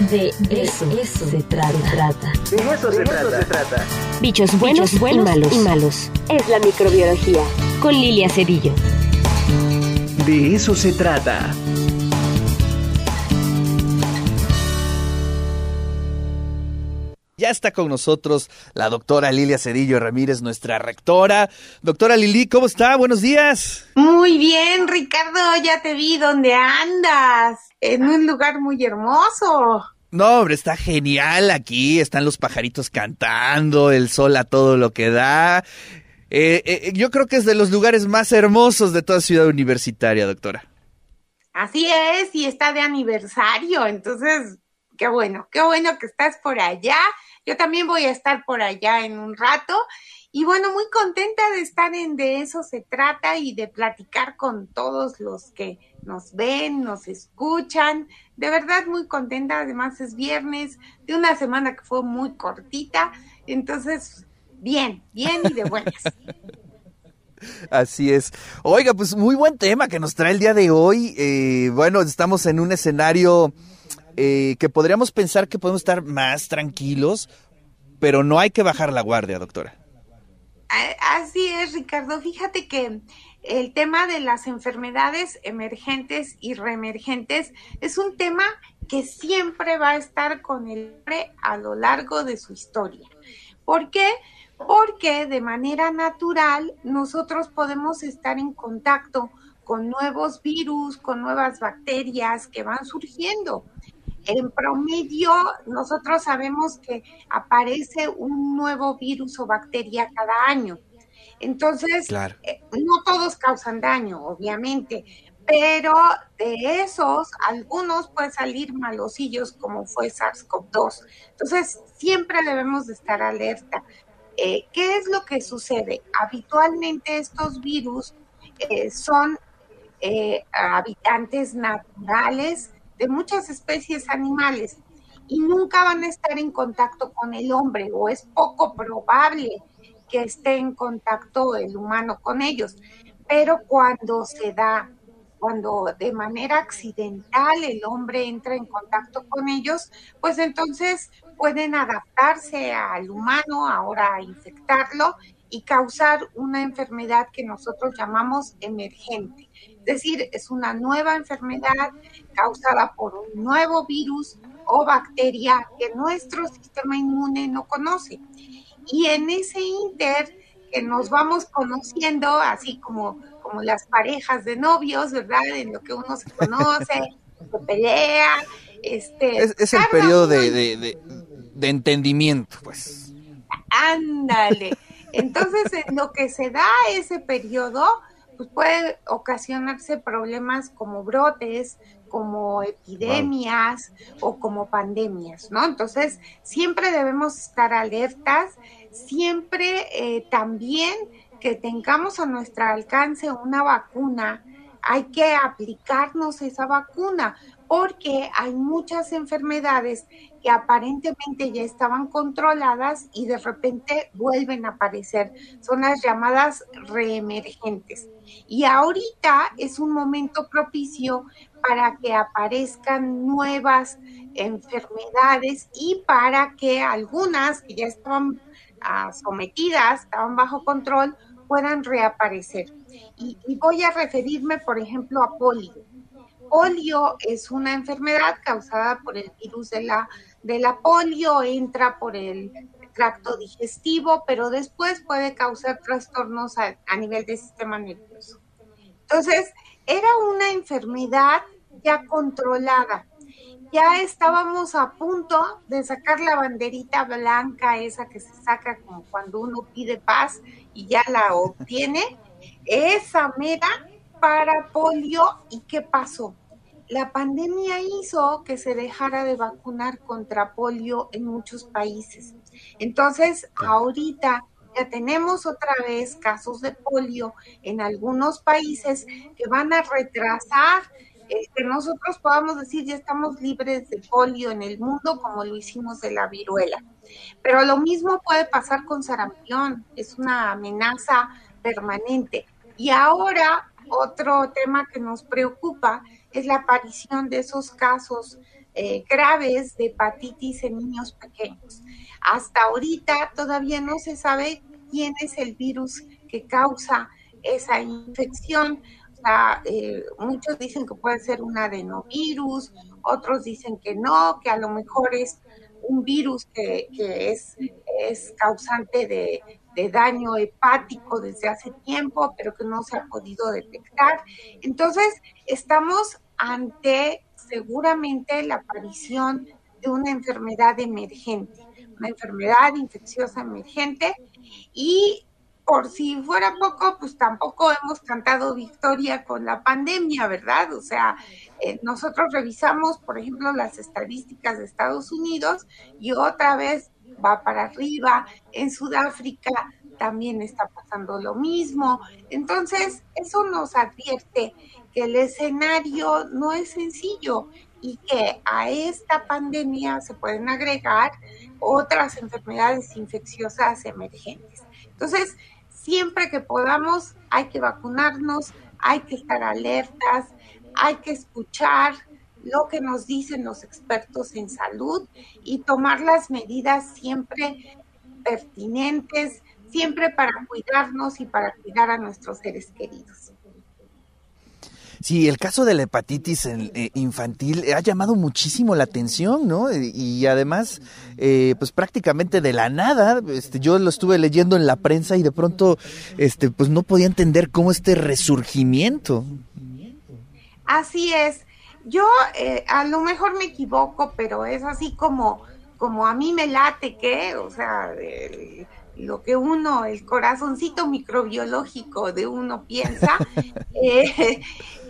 De eso, se trata. De eso, se, trata. Bichos buenos, y, malos. y malos. Es la microbiología. Con Lilia Cedillo. De eso se trata. Ya está con nosotros la doctora Lilia Cedillo Ramírez, nuestra rectora. Doctora Lili, ¿cómo está? Buenos días. Muy bien, Ricardo, ya te vi dónde andas, en un lugar muy hermoso. No, hombre, está genial aquí, están los pajaritos cantando, el sol a todo lo que da. Eh, eh, yo creo que es de los lugares más hermosos de toda ciudad universitaria, doctora. Así es, y está de aniversario, entonces, qué bueno, qué bueno que estás por allá yo también voy a estar por allá en un rato. Y bueno, muy contenta de estar en De eso se trata y de platicar con todos los que nos ven, nos escuchan. De verdad muy contenta, además es viernes de una semana que fue muy cortita. Entonces, bien, bien y de buenas. Así es. Oiga, pues muy buen tema que nos trae el día de hoy. Eh, bueno, estamos en un escenario eh, que podríamos pensar que podemos estar más tranquilos, pero no hay que bajar la guardia, doctora. Así es, Ricardo. Fíjate que el tema de las enfermedades emergentes y reemergentes es un tema que siempre va a estar con el hombre a lo largo de su historia. ¿Por qué? Porque de manera natural nosotros podemos estar en contacto con nuevos virus, con nuevas bacterias que van surgiendo en promedio, nosotros sabemos que aparece un nuevo virus o bacteria cada año. Entonces, eh, no todos causan daño, obviamente, pero de esos, algunos pueden salir malosillos como fue SARS-CoV-2. Entonces, siempre debemos de estar alerta. Eh, ¿Qué es lo que sucede? Habitualmente estos virus eh, son habitantes naturales de muchas especies animales y nunca van a estar en contacto con el hombre o es poco probable que esté en contacto el humano con ellos. Pero cuando se da, cuando de manera accidental el hombre entra en contacto con ellos, pues entonces pueden adaptarse al humano, ahora a infectarlo y causar una enfermedad que nosotros llamamos emergente. Es decir, es una nueva enfermedad causada por un nuevo virus o bacteria que nuestro sistema inmune no conoce. Y en ese inter que nos vamos conociendo, así como, como las parejas de novios, ¿verdad? En lo que uno se conoce, se pelea. Este, es, el periodo de, de, de entendimiento, pues. Ándale. Entonces, en lo que se da ese periodo, pues puede ocasionarse problemas como brotes, como epidemias o como pandemias, ¿no? Entonces, siempre debemos estar alertas, siempre eh, también que tengamos a nuestro alcance una vacuna, hay que aplicarnos esa vacuna porque hay muchas enfermedades que aparentemente ya estaban controladas y de repente vuelven a aparecer. Son las llamadas reemergentes. Y ahorita es un momento propicio para que aparezcan nuevas enfermedades y para que algunas que ya estaban ah, sometidas, estaban bajo control, puedan reaparecer. Y, y voy a referirme, por ejemplo, a polio polio es una enfermedad causada por el virus de la, de la polio, entra por el tracto digestivo, pero después puede causar trastornos a, nivel del sistema nervioso. Entonces, era una enfermedad ya controlada. Ya estábamos a punto de sacar la banderita blanca, esa que se saca como cuando uno pide paz y ya la obtiene. Esa mera para polio y qué pasó. La pandemia hizo que se dejara de vacunar contra polio en muchos países. Entonces, ahorita ya tenemos otra vez casos de polio en algunos países que van a retrasar eh, que nosotros podamos decir ya estamos libres de polio en el mundo como lo hicimos de la viruela. Pero lo mismo puede pasar con sarampión, es una amenaza permanente. Y ahora otro tema que nos preocupa es la aparición de esos casos eh, graves de hepatitis en niños pequeños. Hasta ahorita todavía no se sabe quién es el virus que causa esa infección. Eh, muchos dicen que puede ser un adenovirus, otros dicen que no, que a lo mejor es un virus que, es causante de, de daño hepático desde hace tiempo, pero que no se ha podido detectar. Entonces, estamos ante seguramente la aparición de una enfermedad emergente, una enfermedad infecciosa emergente y por si fuera poco, pues tampoco hemos cantado victoria con la pandemia, ¿verdad? O sea, eh, nosotros revisamos, por ejemplo, las estadísticas de Estados Unidos y otra vez va para arriba. En Sudáfrica también está pasando lo mismo. Entonces, eso nos advierte que el escenario no es sencillo y que a esta pandemia se pueden agregar otras enfermedades infecciosas emergentes. Entonces, siempre que podamos, hay que vacunarnos, hay que estar alertas, hay que escuchar lo que nos dicen los expertos en salud y tomar las medidas siempre pertinentes, siempre para cuidarnos y para cuidar a nuestros seres queridos. Sí, el caso de la hepatitis eh, infantil ha llamado muchísimo la atención, ¿no? Y además, eh, pues prácticamente de la nada, este, yo lo estuve leyendo en la prensa y de pronto, este, pues no podía entender cómo este resurgimiento. Así es. Yo eh, a lo mejor me equivoco, pero es así como, como a mí me late que, o sea, lo que uno, el corazoncito microbiológico de uno piensa, eh,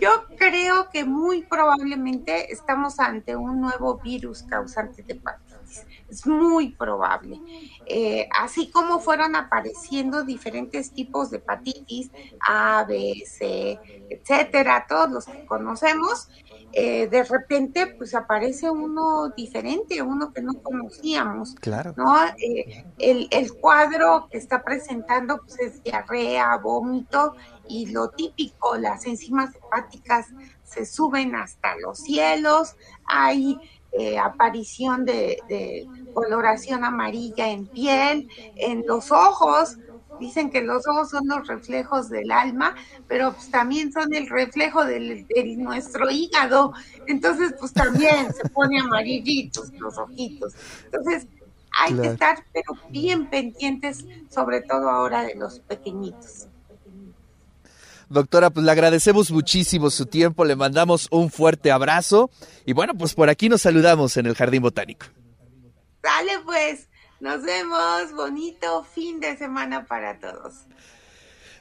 yo creo que muy probablemente estamos ante un nuevo virus causante de hepatitis. Es muy probable. Eh, así como fueron apareciendo diferentes tipos de hepatitis, A, B, C, etcétera, todos los que conocemos, eh, de repente pues aparece uno diferente, uno que no conocíamos. Claro. ¿no? Eh, el, el, cuadro que está presentando pues es diarrea, vómito y lo típico, las enzimas hepáticas se suben hasta los cielos, hay eh, aparición de, de coloración amarilla en piel, en los ojos, dicen que los ojos son los reflejos del alma, pero pues también son el reflejo de nuestro hígado. Entonces, pues también se pone amarillitos los ojitos. Entonces, hay que estar pero bien pendientes, sobre todo ahora de los pequeñitos. Doctora, pues le agradecemos muchísimo su tiempo, le mandamos un fuerte abrazo y bueno, pues por aquí nos saludamos en el Jardín Botánico. Dale pues. Nos vemos. Bonito fin de semana para todos.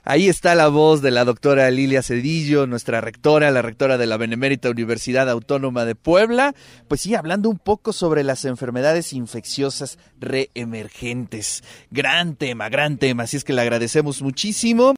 Ahí está la voz de la doctora Lilia Cedillo, nuestra rectora, la rectora de la Benemérita Universidad Autónoma de Puebla. Pues sí, hablando un poco sobre las enfermedades infecciosas reemergentes. Gran tema, gran tema. Así es que le agradecemos muchísimo.